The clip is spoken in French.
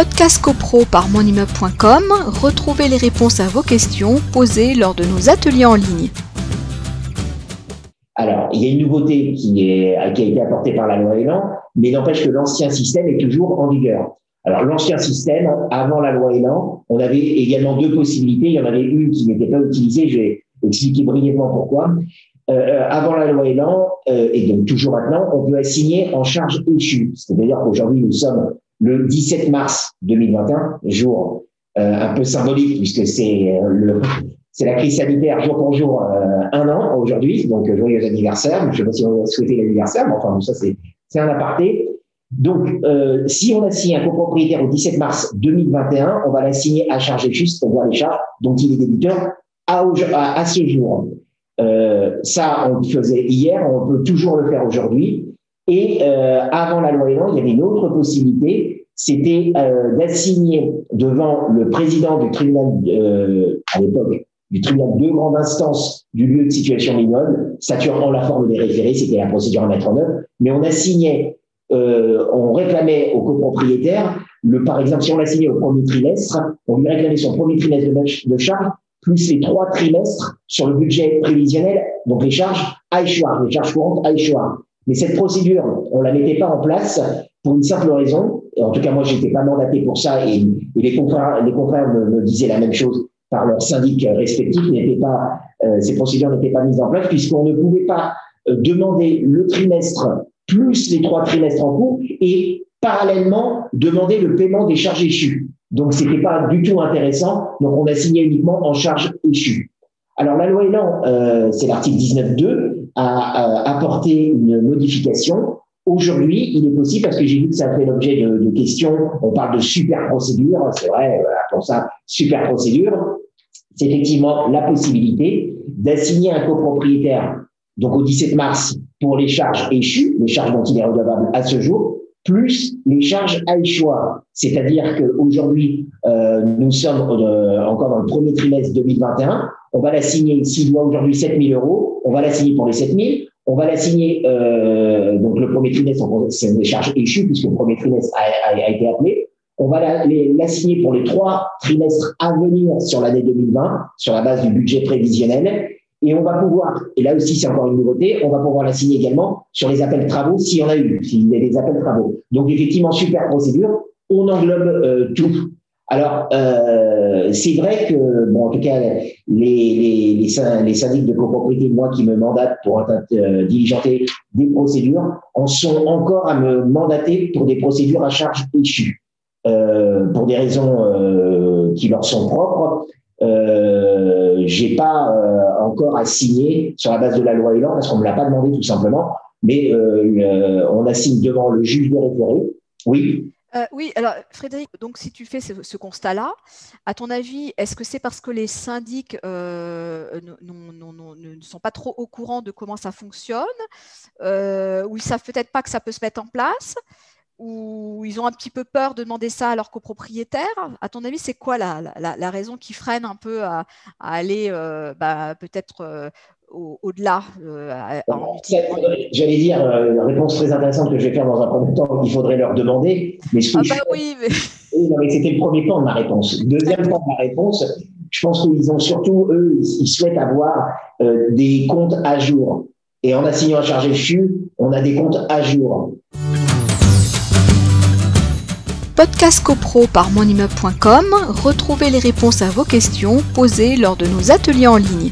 Podcast CoPro par monimmeuble.com, retrouvez les réponses à vos questions posées lors de nos ateliers en ligne. Alors, il y a une nouveauté qui, est, qui a été apportée par la loi Elan, mais n'empêche que l'ancien système est toujours en vigueur. Alors, l'ancien système, avant la loi Elan, on avait également deux possibilités. Il y en avait une qui n'était pas utilisée, je vais expliquer brièvement pourquoi. Euh, avant la loi Elan, euh, et donc toujours maintenant, on peut assigner en charge échue. C'est-à-dire qu'aujourd'hui, nous sommes le 17 mars 2021, jour euh, un peu symbolique puisque c'est euh, c'est la crise sanitaire jour pour jour euh, un an aujourd'hui, donc joyeux anniversaire. Je ne sais pas si on souhaiter l'anniversaire, mais enfin ça c'est c'est un aparté. Donc, euh, si on assigne un copropriétaire au 17 mars 2021, on va l'assigner à charge juste, c'est-à-dire les charges dont il est débiteur à, à, à ce jour. Euh, ça, on le faisait hier, on peut toujours le faire aujourd'hui. Et euh, avant la loi Elan, il y avait une autre possibilité, c'était euh, d'assigner devant le président du tribunal, euh, à l'époque, du tribunal de grande instance du lieu de situation mignonne, saturant la forme des référés, c'était la procédure à mettre en œuvre, mais on assignait, on réclamait au copropriétaire, le, par exemple, si on l'assignait au premier trimestre, on lui réclamait son premier trimestre de, de charge, plus les trois trimestres sur le budget prévisionnel, donc les charges à échoir, les charges courantes à échoir. Mais cette procédure, on la mettait pas en place pour une simple raison. Et en tout cas, moi, j'étais pas mandaté pour ça et, les confrères, me, disaient la même chose par leurs syndic respectifs. Pas, euh, ces procédures n'étaient pas mises en place puisqu'on ne pouvait pas euh, demander le trimestre plus les trois trimestres en cours et parallèlement demander le paiement des charges échues. Donc, c'était pas du tout intéressant. Donc, on a signé uniquement en charge échue. Alors, la loi Elan, euh, c'est l'article 19.2 a, apporté une modification. Aujourd'hui, il est possible, parce que j'ai vu que ça fait l'objet de, questions, on parle de super procédure, c'est vrai, pour ça, super procédure, c'est effectivement la possibilité d'assigner un copropriétaire, donc au 17 mars, pour les charges échues, les charges dont il à ce jour, plus les charges à échoir. C'est-à-dire qu'aujourd'hui, euh, nous sommes euh, encore dans le premier trimestre 2021, on va l'assigner, s'il doit aujourd'hui 7 000 euros, on va l'assigner pour les 7 000, on va l'assigner, euh, donc le premier trimestre, c'est des charges échues puisque le premier trimestre a, été appelé, on va l'assigner pour les trois trimestres à venir sur l'année 2020, sur la base du budget prévisionnel, et on va pouvoir, et là aussi c'est encore une nouveauté, on va pouvoir l'assigner également sur les appels travaux s'il y en a eu, s'il y a des appels travaux. Donc effectivement, super procédure, on englobe euh, tout. Alors, euh, c'est vrai que, bon, en tout cas, les, les, les, syndics de copropriété, moi qui me mandatent pour euh, diligenter des procédures, en sont encore à me mandater pour des procédures à charge échue. Euh, pour des raisons euh, qui leur sont propres, euh, j'ai pas euh, encore à signer sur la base de la loi Elan parce qu'on me l'a pas demandé tout simplement, mais on assigne devant le juge de référé. Oui. Euh, oui, alors Frédéric, donc si tu fais ce, constat-là, à ton avis, est-ce que c'est parce que les syndics euh, ne sont pas trop au courant de comment ça fonctionne, euh, ou ils savent peut-être pas que ça peut se mettre en place, ou ils ont un petit peu peur de demander ça à leurs copropriétaires? À ton avis, c'est quoi la, la, raison qui freine un peu à, aller bah, peut-être au-delà euh, J'allais dire, euh, une réponse très intéressante que je vais faire dans un premier temps, il faudrait leur demander. Mais ah bah oui, mais... mais c'était le premier point de ma réponse. Deuxième point de ma réponse, je pense qu'ils ont surtout, eux, ils souhaitent avoir euh, des comptes à jour. Et en assignant un chargé CHU, on a des comptes à jour. Podcast CoPro par monimmeuble.com, retrouvez les réponses à vos questions posées lors de nos ateliers en ligne.